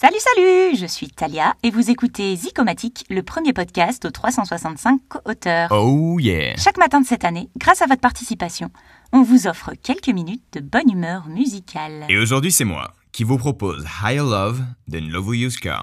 Salut, salut Je suis Talia et vous écoutez Zicomatique, le premier podcast aux 365 co-auteurs. Oh yeah Chaque matin de cette année, grâce à votre participation, on vous offre quelques minutes de bonne humeur musicale. Et aujourd'hui, c'est moi qui vous propose Higher Love de Novo Yuska.